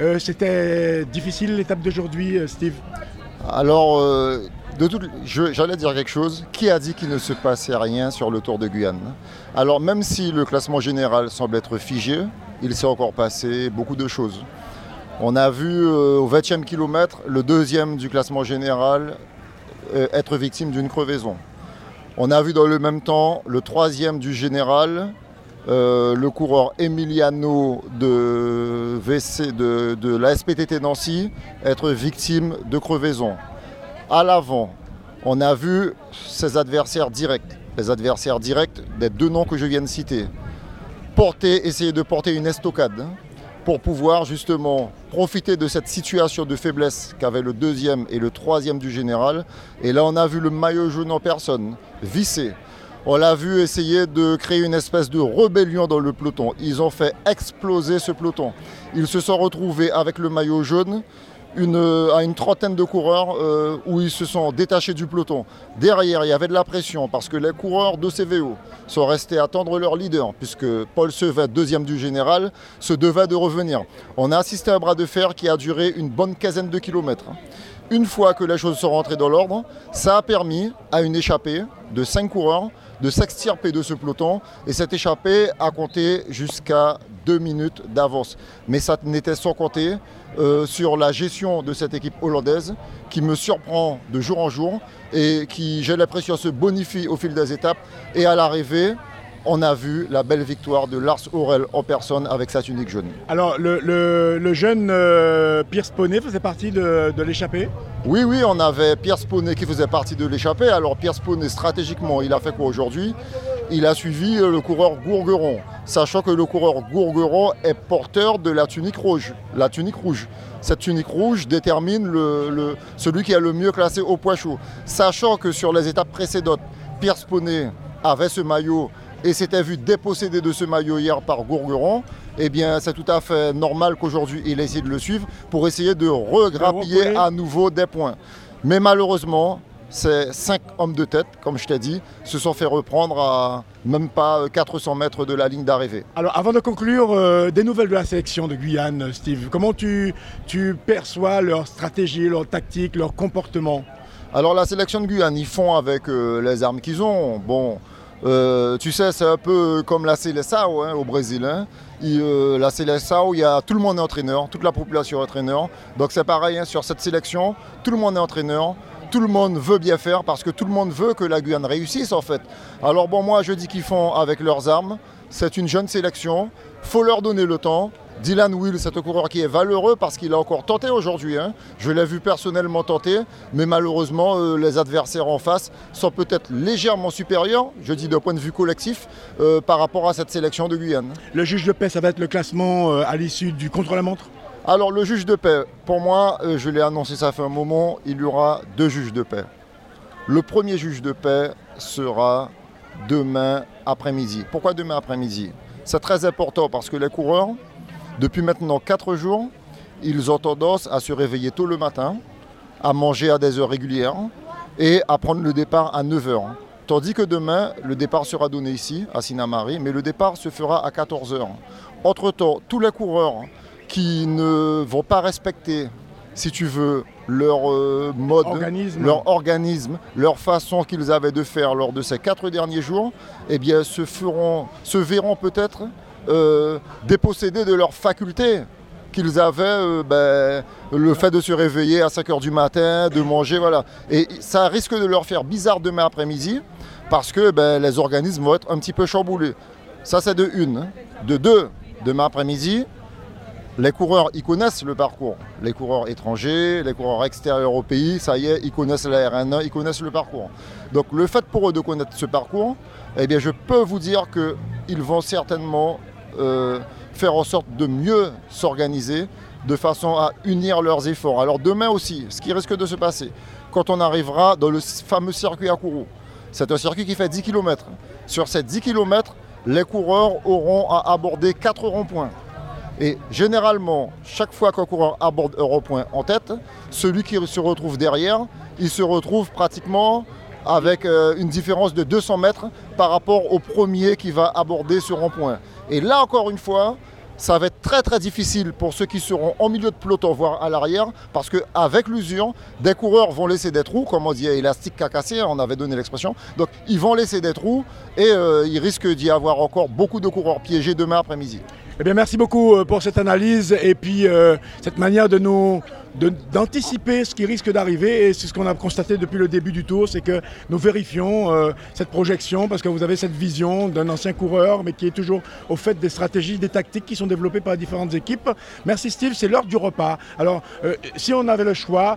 Euh, C'était difficile l'étape d'aujourd'hui, euh, Steve Alors, euh, de je- j'allais dire quelque chose. Qui a dit qu'il ne se passait rien sur le Tour de Guyane? Alors, même si le classement général semble être figé, il s'est encore passé beaucoup de choses. On a vu au 20e kilomètre le deuxième du classement général être victime d'une crevaison. On a vu dans le même temps le troisième du général, euh, le coureur Emiliano de, la SPTT Nancy, être victime de crevaison. À l'avant, on a vu ses adversaires directs, les adversaires directs des deux noms que je viens de citer, porter, essayer de porter une estocade pour pouvoir justement profiter de cette situation de faiblesse qu'avaient le deuxième et le troisième du général. Et là, on a vu le maillot jaune en personne, vissé. On l'a vu essayer de créer une espèce de rébellion dans le peloton. Ils ont fait exploser ce peloton. Ils se sont retrouvés avec le maillot jaune une, à une trentaine de coureurs euh, où ils se sont détachés du peloton. Derrière, il y avait de la pression parce que les coureurs de CVO sont restés attendre leur leader puisque Paul Sevet, deuxième du général, se devait de revenir. On a assisté à un bras de fer qui a duré une bonne quinzaine de kilomètres. Une fois que les choses sont rentrées dans l'ordre, ça a permis à une échappée de cinq coureurs de s'extirper de ce peloton et cette échappée a compté jusqu'à deux minutes d'avance. Mais ça n'était sans compter euh, sur la gestion de cette équipe hollandaise qui me surprend de jour en jour et qui, j'ai l'impression, se bonifie au fil des étapes. Et à l'arrivée, on a vu la belle victoire de Lars Aurel en personne avec sa tunique jaune. Alors, le, le- le jeune euh, Pierce Poney faisait partie de, de l'échappée Oui, oui, on avait Pierre Poney qui faisait partie de l'échappée. Alors Pierre Poney, stratégiquement, il a fait quoi aujourd'hui? Il a suivi euh, le coureur Gourgueron, sachant que le coureur Gourgueron est porteur de la tunique rouge. La tunique rouge. Cette tunique rouge détermine le- celui qui est le mieux classé au poids chaud. Sachant que sur les étapes précédentes, Pierre Poney avait ce maillot et s'était vu dépossédé de ce maillot hier par Gourgueron, eh bien c'est tout à fait normal qu'aujourd'hui il essaie de le suivre pour essayer de regrappiller à nouveau des points. Mais malheureusement, ces cinq hommes de tête, comme je t'ai dit, se sont fait reprendre à même pas 400 mètres de la ligne d'arrivée. Alors, avant de conclure, euh, des nouvelles de la sélection de Guyane, Steve. Comment tu, tu perçois leur stratégie, leur tactique, leur comportement? Alors la sélection de Guyane, ils font avec euh, les armes qu'ils ont. Bon, euh, tu sais, c'est un peu comme la Seleção hein, au Brésil. hein. Euh, la il y a tout le monde est entraîneur, toute la population est entraîneur. Donc c'est pareil hein, sur cette sélection, tout le monde est entraîneur. Tout le monde veut bien faire parce que tout le monde veut que la Guyane réussisse en fait. Alors bon, moi je dis qu'ils font avec leurs armes. C'est une jeune sélection. faut leur donner le temps. Dylan Will, c'est un coureur qui est valeureux parce qu'il a encore tenté aujourd'hui. hein. Je l'ai vu personnellement tenter, mais malheureusement, euh, les adversaires en face sont peut-être légèrement supérieurs, je dis d'un point de vue collectif, euh, par rapport à cette sélection de Guyane. Le juge de paix, ça va être le classement euh, à l'issue du contre-la-montre? Alors, le juge de paix, pour moi, je l'ai annoncé ça fait un moment, il y aura deux juges de paix. Le premier juge de paix sera demain après-midi. Pourquoi demain après-midi? C'est très important parce que les coureurs, depuis maintenant 4 jours, ils ont tendance à se réveiller tôt le matin, à manger à des heures régulières et à prendre le départ à 9h. Tandis que demain, le départ sera donné ici, à Sinamari, mais le départ se fera à 14h. Entre-temps, tous les coureurs qui ne vont pas respecter, si tu veux, leur euh, mode, Organisme. leur organisme, leur façon qu'ils avaient de faire lors de ces quatre derniers jours, eh bien, se, feront, se verront peut-être euh, dépossédés de leurs facultés qu'ils avaient, euh, ben, le fait de se réveiller à 5 h du matin, de manger, voilà. Et ça risque de leur faire bizarre demain après-midi, parce que ben, les organismes vont être un petit peu chamboulés. Ça, c'est de une. hein. De deux, demain après-midi, les coureurs, ils connaissent le parcours. Les coureurs étrangers, les coureurs extérieurs au pays, ça y est, ils connaissent la RN1, ils connaissent le parcours. Donc le fait pour eux de connaître ce parcours, eh bien je peux vous dire qu'ils vont certainement euh, faire en sorte de mieux s'organiser de façon à unir leurs efforts. Alors demain aussi, ce qui risque de se passer, quand on arrivera dans le fameux circuit à Kourou, c'est un circuit qui fait 10 km. Sur ces 10 km, les coureurs auront à aborder 4 ronds-points. Et généralement, chaque fois qu'un coureur aborde un rond-point en tête, celui qui se retrouve derrière, il se retrouve pratiquement avec euh, une différence de 200 mètres par rapport au premier qui va aborder ce rond-point. Et là encore une fois, ça va être très très difficile pour ceux qui seront en milieu de peloton, voire à l'arrière, parce qu'avec l'usure, des coureurs vont laisser des trous, comme on dit élastique cacassé, on avait donné l'expression. Donc ils vont laisser des trous et euh, il risque d'y avoir encore beaucoup de coureurs piégés demain après-midi. Eh bien, merci beaucoup euh, pour cette analyse et puis euh, cette manière de nous d'anticiper ce qui risque d'arriver et c'est ce qu'on a constaté depuis le début du tour, c'est que nous vérifions euh, cette projection parce que vous avez cette vision d'un ancien coureur mais qui est toujours au fait des stratégies, des tactiques qui sont développées par différentes équipes. Merci Steve, c'est l'heure du repas. Alors si on avait le choix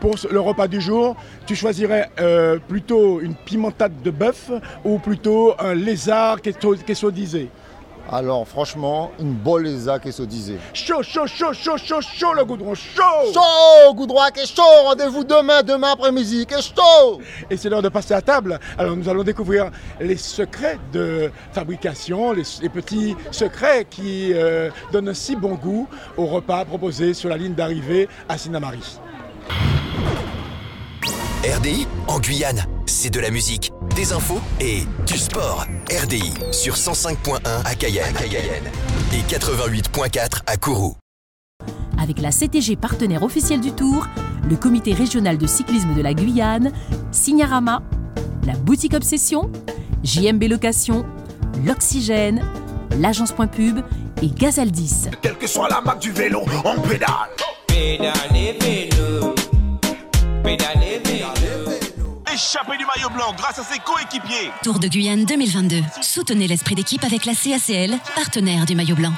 pour le repas du jour, tu choisirais plutôt une pimentade de bœuf ou plutôt un lézard quesodisé alors franchement, une boleza qui se disait. Chaud, chaud, chaud, chaud, chaud, chaud le goudron, chaud Chaud, goudron qui chaud, rendez-vous demain, demain après-midi, qui chaud Et c'est l'heure de passer à table. Alors nous allons découvrir les secrets de fabrication, les, petits secrets qui euh, donnent un si bon goût au repas proposé sur la ligne d'arrivée à Sinamari. RDI en Guyane, c'est de la musique, des infos et du sport. RDI sur 105.1 à Cayenne, et 88.4 à Kourou. Avec la CTG partenaire officielle du Tour, le comité régional de cyclisme de la Guyane, Signarama, la boutique Obsession, JMB Location, l'Oxygène, l'agence Point Pub et Gazaldis. Quelle que soit la marque du vélo, on pédale. Pédale grâce à ses coéquipiers. Tour de Guyane 2022. Soutenez l'esprit d'équipe avec la CACL, partenaire du maillot blanc.